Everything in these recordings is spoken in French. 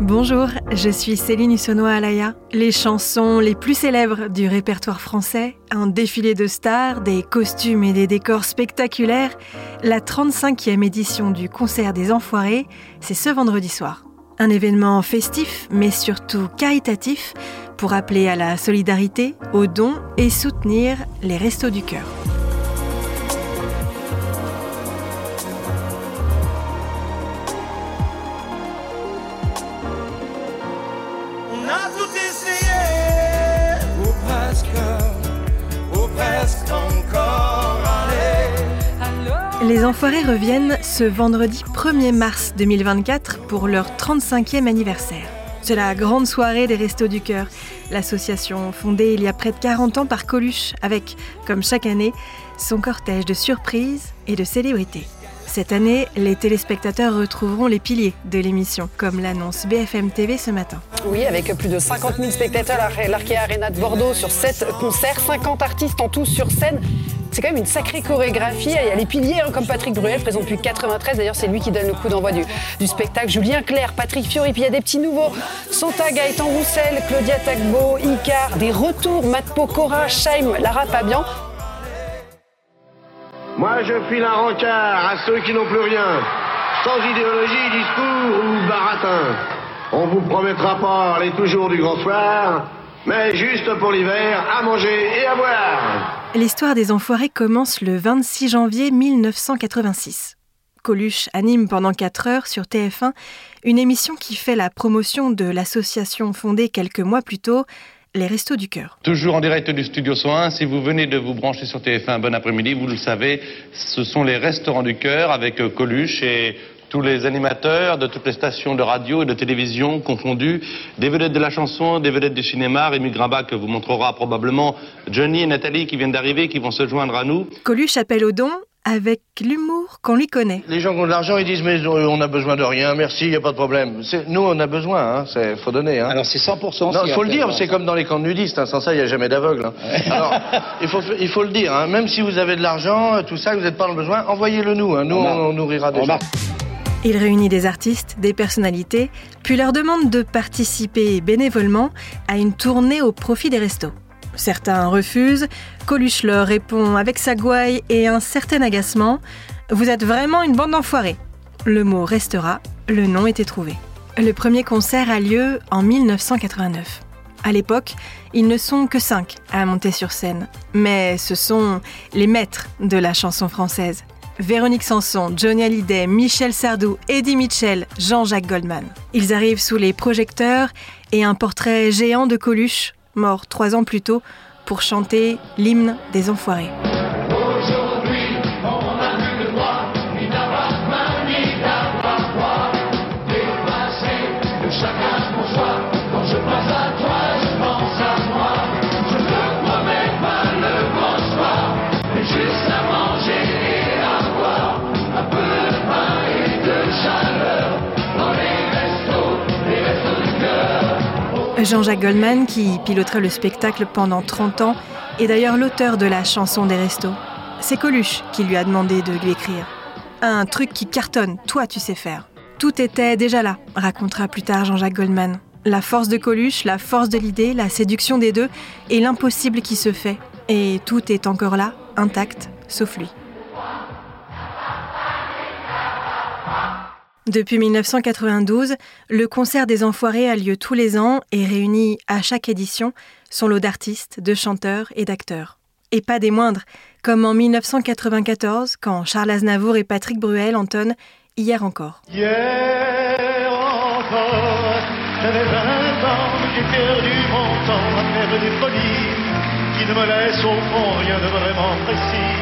Bonjour, je suis Céline Hussonois-Alaya. Les chansons les plus célèbres du répertoire français, un défilé de stars, des costumes et des décors spectaculaires, la 35e édition du concert des Enfoirés, c'est ce vendredi soir. Un événement festif, mais surtout caritatif, pour appeler à la solidarité, aux dons et soutenir les Restos du Cœur. Les Enfoirés reviennent ce vendredi 1er mars 2024 pour leur 35e anniversaire. C'est la grande soirée des Restos du Cœur, l'association fondée il y a près de 40 ans par Coluche, avec, comme chaque année, son cortège de surprises et de célébrités. Cette année, les téléspectateurs retrouveront les piliers de l'émission, comme l'annonce BFM TV ce matin. Oui, avec plus de 50 000 spectateurs à l'Arkea Arena de Bordeaux sur 7 concerts, 50 artistes en tout sur scène. C'est quand même une sacrée chorégraphie. Il y a les piliers, hein, comme Patrick Bruel, présent depuis 93. D'ailleurs, c'est lui qui donne le coup d'envoi du, spectacle. Julien Clerc, Patrick Fiori, puis il y a des petits nouveaux. Santa, Gaëtan Roussel, Claudia Tagbo, Icar, des retours, Matpo, Cora, Scheim, Lara Fabian. Moi, je file un rencard à ceux qui n'ont plus rien, sans idéologie, discours ou baratin. On vous promettra pas les toujours du grand soir, mais juste pour l'hiver, à manger et à boire. L'histoire des Enfoirés commence le 26 janvier 1986. Coluche anime pendant 4 heures sur TF1 une émission qui fait la promotion de l'association fondée quelques mois plus tôt, les Restos du Cœur. Toujours en direct du Studio 101, si vous venez de vous brancher sur TF1, bon après-midi, vous le savez, ce sont les Restaurants du Cœur avec Coluche et tous les animateurs de toutes les stations de radio et de télévision confondues, des vedettes de la chanson, des vedettes du cinéma, Rémi Grimbac vous montrera probablement Johnny et Nathalie qui viennent d'arriver, qui vont se joindre à nous. Coluche appelle au don avec l'humour qu'on lui connaît. Les gens qui ont de l'argent, ils disent mais on a besoin de rien, merci, il n'y a pas de problème. Nous, on a besoin, il hein, faut donner. Hein. Alors c'est 100%. Non, il faut le dire, c'est comme dans les camps nudistes, hein, sans ça, il n'y a jamais d'aveugle. Alors, il faut, il faut le dire, même si vous avez de l'argent, tout ça, que vous n'êtes pas en besoin, envoyez-le nous, nous on, nourrira des gens. Il réunit des artistes, des personnalités, puis leur demande de participer bénévolement à une tournée au profit des restos. Certains refusent, Coluche leur répond avec sa gouaille et un certain agacement Vous êtes vraiment une bande d'enfoirés. Le mot restera, le nom était trouvé. Le premier concert a lieu en 1989. À l'époque, ils ne sont que cinq à monter sur scène, mais ce sont les maîtres de la chanson française. Véronique Sanson, Johnny Hallyday, Michel Sardou, Eddie Mitchell, Jean-Jacques Goldman. Ils arrivent sous les projecteurs et un portrait géant de Coluche, mort trois ans plus tôt, pour chanter l'hymne des Enfoirés. Jean-Jacques Goldman, qui piloterait le spectacle pendant 30 ans, est d'ailleurs l'auteur de la chanson des restos. C'est Coluche qui lui a demandé de lui écrire. Un truc qui cartonne, toi tu sais faire. Tout était déjà là, racontera plus tard Jean-Jacques Goldman. La force de Coluche, la force de l'idée, la séduction des deux et l'impossible qui se fait. Et tout est encore là, intact, sauf lui. Depuis 1992, le concert des Enfoirés a lieu tous les ans et réunit à chaque édition son lot d'artistes, de chanteurs et d'acteurs. Et pas des moindres, comme en 1994 quand Charles Aznavour et Patrick Bruel entonnent Hier encore. Hier encore, j'avais 20 ans, j'ai perdu mon temps folies qui ne me laissent au fond rien de vraiment précis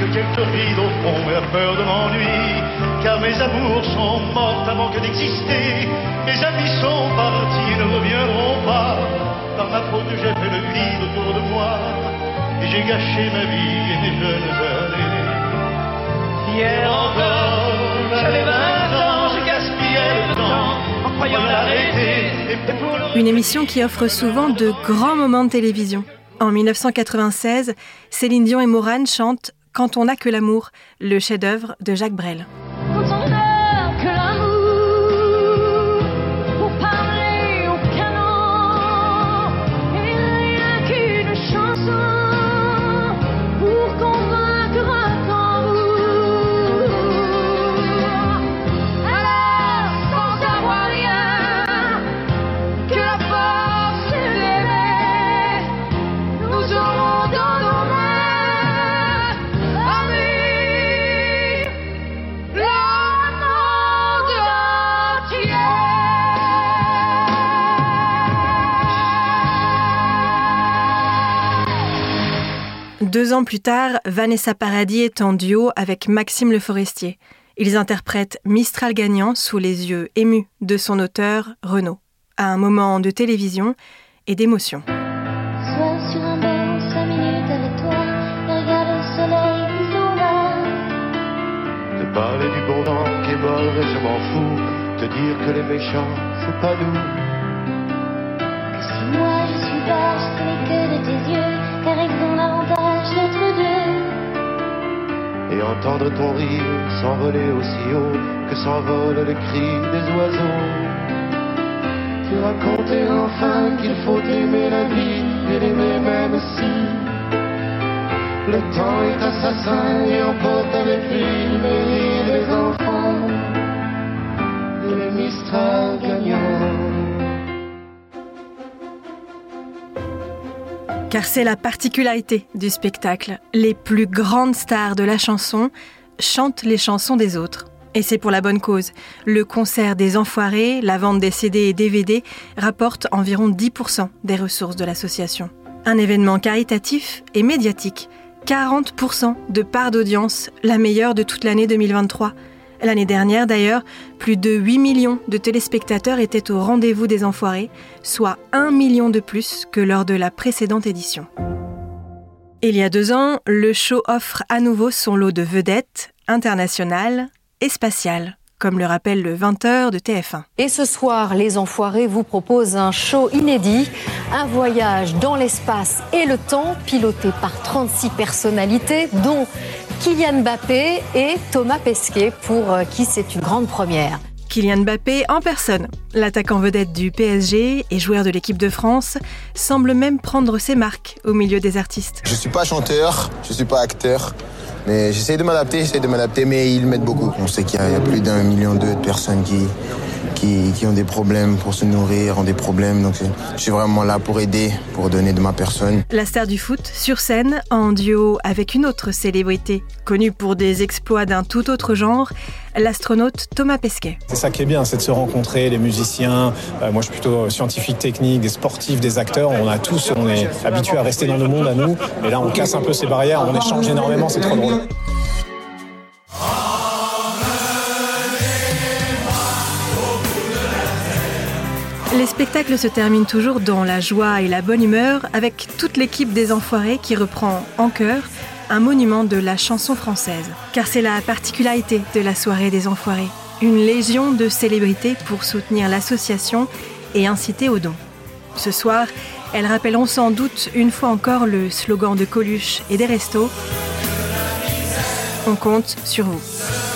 que quelques rides au fond peur de m'ennui car mes amours sont morts avant que d'exister. Mes amis sont partis ne reviendront pas. Par ma faute, j'ai fait le vide autour de moi. Et j'ai gâché ma vie et mes jeunes années. Hier encore, j'avais 20 ans, je gaspillais le en croyant l'arrêter. Une émission qui offre souvent de grands moments de télévision. En 1996, Céline Dion et Morane chantent Quand on n'a que l'amour, le chef-d'œuvre de Jacques Brel. Deux ans plus tard, Vanessa Paradis est en duo avec Maxime Le Forestier. Ils interprètent Mistral gagnant sous les yeux émus de son auteur, Renaud, à un moment de télévision et d'émotion. Sois sur un banc, cinq minutes avec toi, et regarde le soleil qui s'en va. Te parler du bon vent qui est mort et je m'en fous. Te dire que les méchants, c'est pas nous. Que si moi je suis bas, entendre ton rire s'envoler aussi haut que s'envolent les cris des oiseaux. Te raconter enfin qu'il faut aimer la vie et l'aimer même si le temps est assassin et emporte avec lui le des enfants et les Mistral gagnants. Car c'est la particularité du spectacle. Les plus grandes stars de la chanson chantent les chansons des autres. Et c'est pour la bonne cause. Le concert des Enfoirés, la vente des CD et DVD rapporte environ 10% des ressources de l'association. Un événement caritatif et médiatique. 40% de part d'audience, la meilleure de toute l'année 2023. L'année dernière d'ailleurs, plus de 8 millions de téléspectateurs étaient au rendez-vous des Enfoirés, soit 1 million de plus que lors de la précédente édition. Il y a deux ans, le show offre à nouveau son lot de vedettes internationales et spatiales, comme le rappelle le 20h de TF1. Et ce soir, les Enfoirés vous proposent un show inédit, un voyage dans l'espace et le temps, piloté par 36 personnalités, dont Kylian Mbappé et Thomas Pesquet, pour euh, qui c'est une grande première. Kylian Mbappé en personne. L'attaquant vedette du PSG et joueur de l'équipe de France semble même prendre ses marques au milieu des artistes. Je suis pas chanteur, je suis pas acteur, mais j'essaie de m'adapter, j'essaie de m'adapter, mais ils m'aident beaucoup. On sait qu'il y, a- il y a plus d'un million de personnes qui, qui, qui ont des problèmes pour se nourrir, ont des problèmes, donc je suis vraiment là pour aider, pour donner de ma personne. La star du foot sur scène en duo avec une autre célébrité, connue pour des exploits d'un tout autre genre, l'astronaute Thomas Pesquet. C'est ça qui est bien, c'est de se rencontrer, les musiciens. euh, moi, je suis plutôt scientifique, technique, des sportifs, des acteurs. On a tous, on est habitués à rester dans le monde à nous. Et là, on casse un peu ces barrières, on échange énormément, c'est trop drôle. Les spectacles se terminent toujours dans la joie et la bonne humeur avec toute l'équipe des Enfoirés qui reprend en chœur un monument de la chanson française. Car c'est la particularité de la soirée des Enfoirés. Une légion de célébrités pour soutenir l'association et inciter aux dons. Ce soir, elles rappelleront sans doute une fois encore le slogan de Coluche et des restos. On compte sur vous.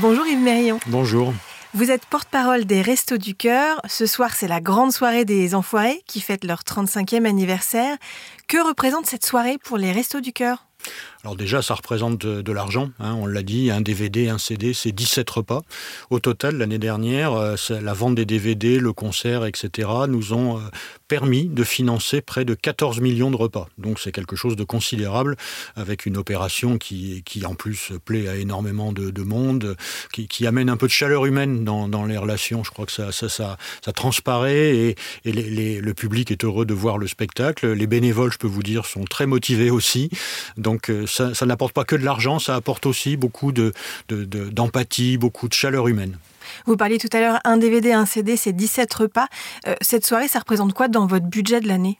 Bonjour Yves Mérillon. Bonjour. Vous êtes porte-parole des Restos du Cœur. Ce soir, c'est la grande soirée des Enfoirés qui fête leur 35e anniversaire. Que représente cette soirée pour les Restos du Cœur? Alors déjà, ça représente de, l'argent, hein, on l'a dit, un DVD, un CD, c'est 17 repas. Au total, l'année dernière, euh, la vente des DVD, le concert, etc., nous ont euh, permis de financer près de 14 millions de repas. Donc c'est quelque chose de considérable, avec une opération qui, qui en plus plaît à énormément de, de monde, qui, amène un peu de chaleur humaine dans, les relations. Je crois que ça, ça, ça, transparaît et, le public est heureux de voir le spectacle. Les bénévoles, je peux vous dire, sont très motivés aussi. Donc euh, ça, n'apporte pas que de l'argent, ça apporte aussi beaucoup de- de- de- d'empathie, beaucoup de chaleur humaine. Vous parliez tout à l'heure, un DVD, un CD, c'est 17 repas. Euh, cette soirée, ça représente quoi dans votre budget de l'année?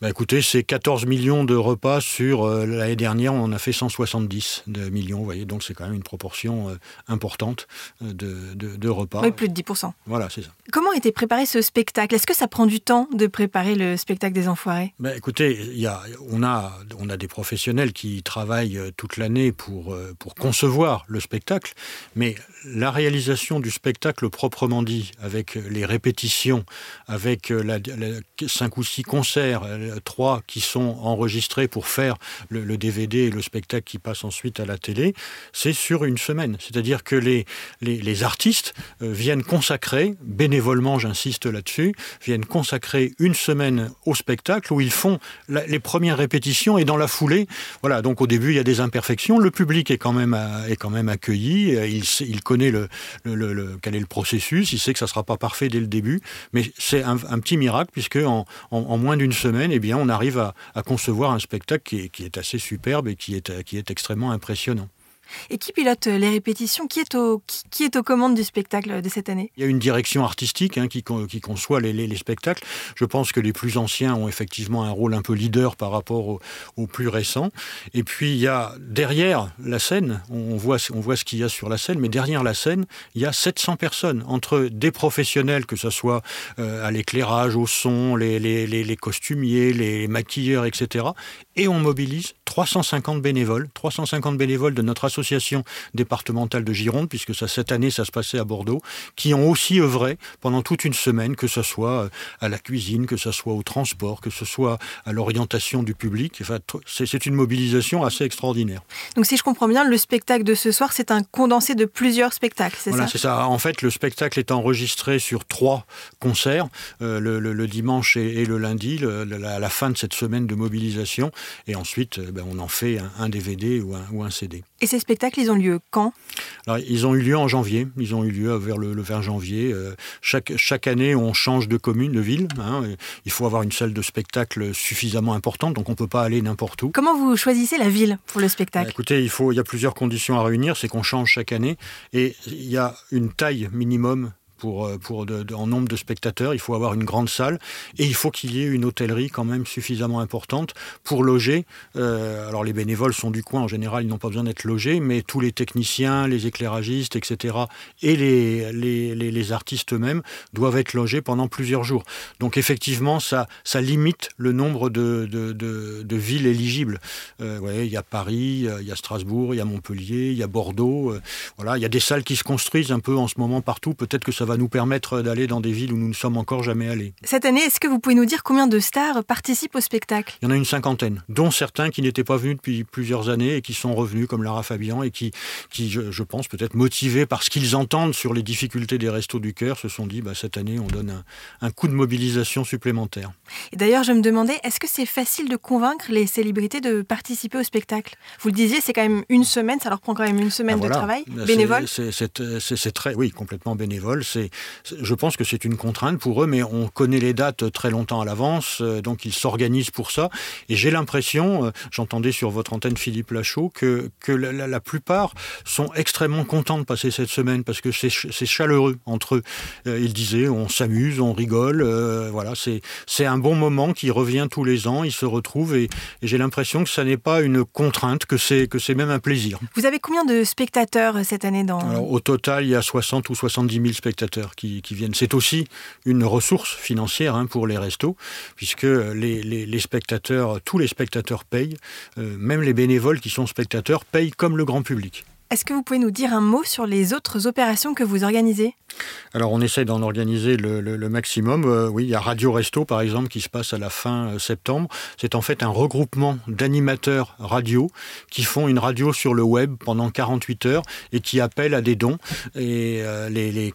Bah écoutez, c'est 14 millions de repas sur euh, l'année dernière, on en a fait 170 de millions, vous voyez, donc c'est quand même une proportion euh, importante euh, de, de- de repas. Oui, plus de 10%. Voilà, c'est ça. Comment était préparé ce spectacle? Est-ce que ça prend du temps de préparer le spectacle des Enfoirés? Ben, écoutez, y a, on, a, on a des professionnels qui travaillent toute l'année pour, pour concevoir le spectacle, mais la réalisation du spectacle proprement dit, avec les répétitions, avec la, ou six concerts, trois qui sont enregistrés pour faire le, DVD et le spectacle qui passe ensuite à la télé, c'est sur une semaine. C'est-à-dire que les, les, les artistes euh, viennent consacrer, bénévolement j'insiste là-dessus, viennent consacrer une semaine au spectacle où ils font les premières répétitions et dans la foulée, voilà, donc au début il y a des imperfections, le public est quand même, est quand même accueilli, il, il connaît le, le, le, quel est le processus, il sait que ça ne sera pas parfait dès le début, mais c'est un, petit miracle puisque en, en, en, moins d'une semaine, eh on arrive à, concevoir un spectacle qui est, assez superbe et qui est extrêmement impressionnant. Et qui pilote les répétitions qui est, au, qui, est aux commandes du spectacle de cette année? Il y a une direction artistique hein, qui, qui, conçoit les, les, les, spectacles. Je pense que les plus anciens ont effectivement un rôle un peu leader par rapport aux au plus récents. Et puis il y a derrière la scène, on voit, on voit ce qu'il y a sur la scène, mais derrière la scène, il y a 700 personnes, entre des professionnels, que ce soit euh, à l'éclairage, au son, les, les, les costumiers, les maquilleurs, etc. Et on mobilise 350 bénévoles, 350 bénévoles de notre association départementale de Gironde, puisque ça, cette année ça se passait à Bordeaux, qui ont aussi œuvré pendant toute une semaine, que ce soit euh, à la cuisine, que ce soit au transport, que ce soit à l'orientation du public. Enfin, c'est une mobilisation assez extraordinaire. Donc si je comprends bien, le spectacle de ce soir, c'est un condensé de plusieurs spectacles, c'est voilà, ça? c'est ça. En fait, le spectacle est enregistré sur trois concerts, euh, le, le, le, dimanche et, et, le lundi, le, la, la, fin de cette semaine de mobilisation. Et ensuite, euh, ben, on en fait un, un DVD ou un, ou un, CD. Et ces spectacles, ils ont lieu quand? Alors, Ils ont eu lieu en janvier. Ils ont eu lieu vers le, le vers janvier. Euh, chaque, chaque année, on change de commune, de ville. Hein. Il faut avoir une salle de spectacle suffisamment importante, donc on ne peut pas aller n'importe où. Comment vous choisissez la ville pour le spectacle? Ben, Écoutez, il, faut, il y a plusieurs conditions à réunir. C'est qu'on change chaque année. Et il y a une taille minimum pour, euh, en nombre de spectateurs, il faut avoir une grande salle et il faut qu'il y ait une hôtellerie quand même suffisamment importante pour loger. Euh, alors les bénévoles sont du coin, en général, ils n'ont pas besoin d'être logés, mais tous les techniciens, les éclairagistes, etc. et les, les, les, artistes eux-mêmes doivent être logés pendant plusieurs jours. Donc effectivement, ça, ça limite le nombre de, de, de, villes éligibles. Euh, ouais, il y a Paris, il y a Strasbourg, il y a Montpellier, il y a Bordeaux. Euh, voilà, il y a des salles qui se construisent un peu en ce moment partout. Peut-être que ça va nous permettre d'aller dans des villes où nous ne sommes encore jamais allés. Cette année, est-ce que vous pouvez nous dire combien de stars participent au spectacle? Il y en a une cinquantaine, dont certains qui n'étaient pas venus depuis plusieurs années et qui sont revenus, comme Lara Fabian, et qui, qui je, je pense, peut-être motivés par ce qu'ils entendent sur les difficultés des restos du cœur, se sont dit, bah, cette année, on donne un, un coup de mobilisation supplémentaire. Et d'ailleurs, je me demandais, est-ce que c'est facile de convaincre les célébrités de participer au spectacle? Vous le disiez, c'est quand même une semaine, ça leur prend quand même une semaine ah, voilà. de travail, bénévole? C'est très, oui, complètement bénévole. C'est je pense que c'est une contrainte pour eux, mais on connaît les dates très longtemps à l'avance, euh, donc ils s'organisent pour ça. Et j'ai l'impression, euh, j'entendais sur votre antenne Philippe Lachaud, que, que la, la, plupart sont extrêmement contents de passer cette semaine parce que c'est chaleureux entre eux. Euh, ils disaient, on s'amuse, on rigole, euh, voilà, c'est un bon moment qui revient tous les ans, ils se retrouvent et, et j'ai l'impression que ça n'est pas une contrainte, que c'est même un plaisir. Vous avez combien de spectateurs cette année dans... Alors, Au total, il y a 60 ou 70 000 spectateurs qui, viennent. C'est aussi une ressource financière hein, pour les restos, puisque tous les spectateurs payent, euh, même les bénévoles qui sont spectateurs payent comme le grand public. Est-ce que vous pouvez nous dire un mot sur les autres opérations que vous organisez? Alors on essaie d'en organiser le, maximum. Euh, oui, il y a Radio Resto par exemple qui se passe à la fin euh, septembre. C'est en fait un regroupement d'animateurs radio qui font une radio sur le web pendant 48 heures et qui appellent à des dons. Et euh, les,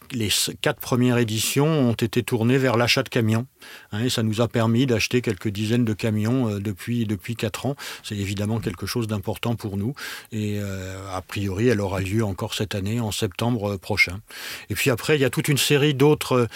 quatre premières éditions ont été tournées vers l'achat de camions. Hein, et ça nous a permis d'acheter quelques dizaines de camions depuis, depuis 4 ans. C'est évidemment quelque chose d'important pour nous. Et a priori, elle aura lieu encore cette année, en septembre euh, prochain. Et puis après, il y a toute une série d'autres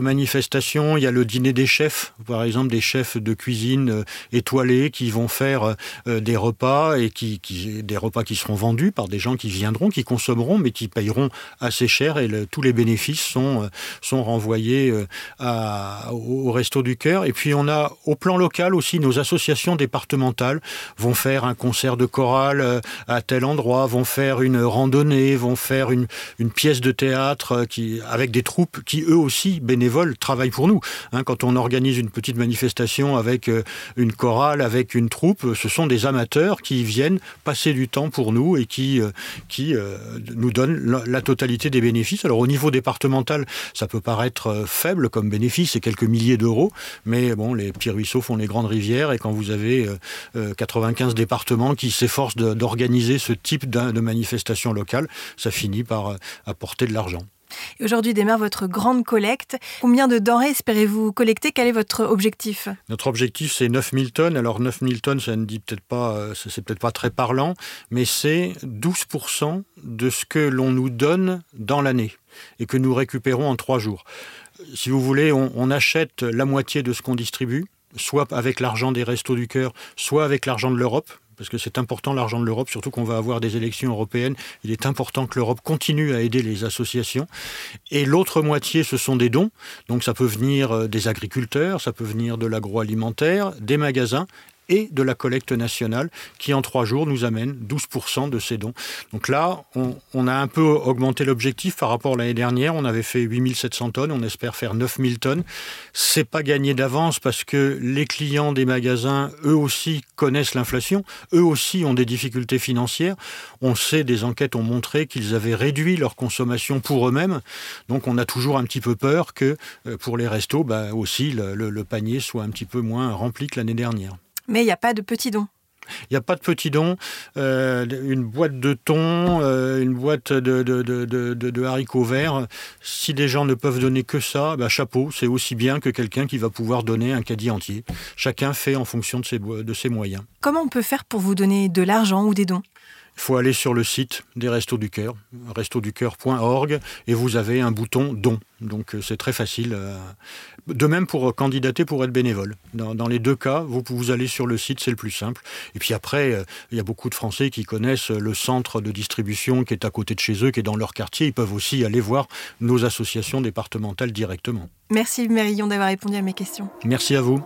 manifestations. Il y a le dîner des chefs, par exemple des chefs de cuisine euh, étoilés qui vont faire euh, des repas et qui, des repas qui seront vendus par des gens qui viendront, qui consommeront, mais qui payeront assez cher et tous les bénéfices sont, euh, sont renvoyés euh, au, resto du cœur. Et puis on a au plan local aussi nos associations départementales vont faire un concert de chorale euh, à tel endroit, vont faire faire une randonnée, vont faire une, pièce de théâtre qui, avec des troupes qui eux aussi bénévoles travaillent pour nous. Hein, quand on organise une petite manifestation avec une chorale, avec une troupe, ce sont des amateurs qui viennent passer du temps pour nous et qui, qui nous donnent la, totalité des bénéfices. Alors au niveau départemental, ça peut paraître faible comme bénéfice, c'est quelques milliers d'euros, mais bon, les petits ruisseaux font les grandes rivières et quand vous avez 95 départements qui s'efforcent d'organiser ce type de manifestation locale, ça finit par euh, apporter de l'argent. Aujourd'hui démarre votre grande collecte. Combien de denrées espérez-vous collecter? Quel est votre objectif? Notre objectif, c'est 9000 tonnes. Alors 9000 tonnes, ça ne dit peut-être pas, euh, c'est peut-être pas très parlant, mais c'est 12% de ce que l'on nous donne dans l'année et que nous récupérons en trois jours. Si vous voulez, on achète la moitié de ce qu'on distribue soit avec l'argent des Restos du Cœur, soit avec l'argent de l'Europe, parce que c'est important l'argent de l'Europe, surtout qu'on va avoir des élections européennes. Il est important que l'Europe continue à aider les associations. Et l'autre moitié, ce sont des dons. Donc ça peut venir euh, des agriculteurs, ça peut venir de l'agroalimentaire, des magasins et de la collecte nationale qui en trois jours nous amène 12% de ces dons. Donc là, on, a un peu augmenté l'objectif par rapport à l'année dernière. On avait fait 8700 tonnes, on espère faire 9000 tonnes. C'est pas gagné d'avance parce que les clients des magasins, eux aussi, connaissent l'inflation, eux aussi ont des difficultés financières. On sait, des enquêtes ont montré qu'ils avaient réduit leur consommation pour eux-mêmes. Donc on a toujours un petit peu peur que euh, pour les restos, bah, aussi le panier soit un petit peu moins rempli que l'année dernière. Mais il n'y a pas de petits dons. Il n'y a pas de petits dons. Euh, une boîte de thon, euh, une boîte de, de, haricots verts. Si des gens ne peuvent donner que ça, bah, chapeau, c'est aussi bien que quelqu'un qui va pouvoir donner un caddie entier. Chacun fait en fonction de ses, de ses moyens. Comment on peut faire pour vous donner de l'argent ou des dons? Il faut aller sur le site des Restos du Cœur, restoducœur.org, et vous avez un bouton don. Donc euh, c'est très facile. Euh. De même pour candidater pour être bénévole. Dans, les deux cas, vous, vous allez sur le site, c'est le plus simple. Et puis après, euh, il y a beaucoup de Français qui connaissent le centre de distribution qui est à côté de chez eux, qui est dans leur quartier. Ils peuvent aussi aller voir nos associations départementales directement. Merci Mérillon d'avoir répondu à mes questions. Merci à vous.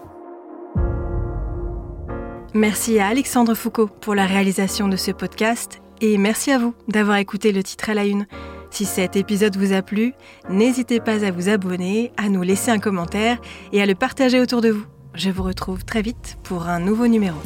Merci à Alexandre Foucault pour la réalisation de ce podcast et merci à vous d'avoir écouté le titre à la une. Si cet épisode vous a plu, n'hésitez pas à vous abonner, à nous laisser un commentaire et à le partager autour de vous. Je vous retrouve très vite pour un nouveau numéro.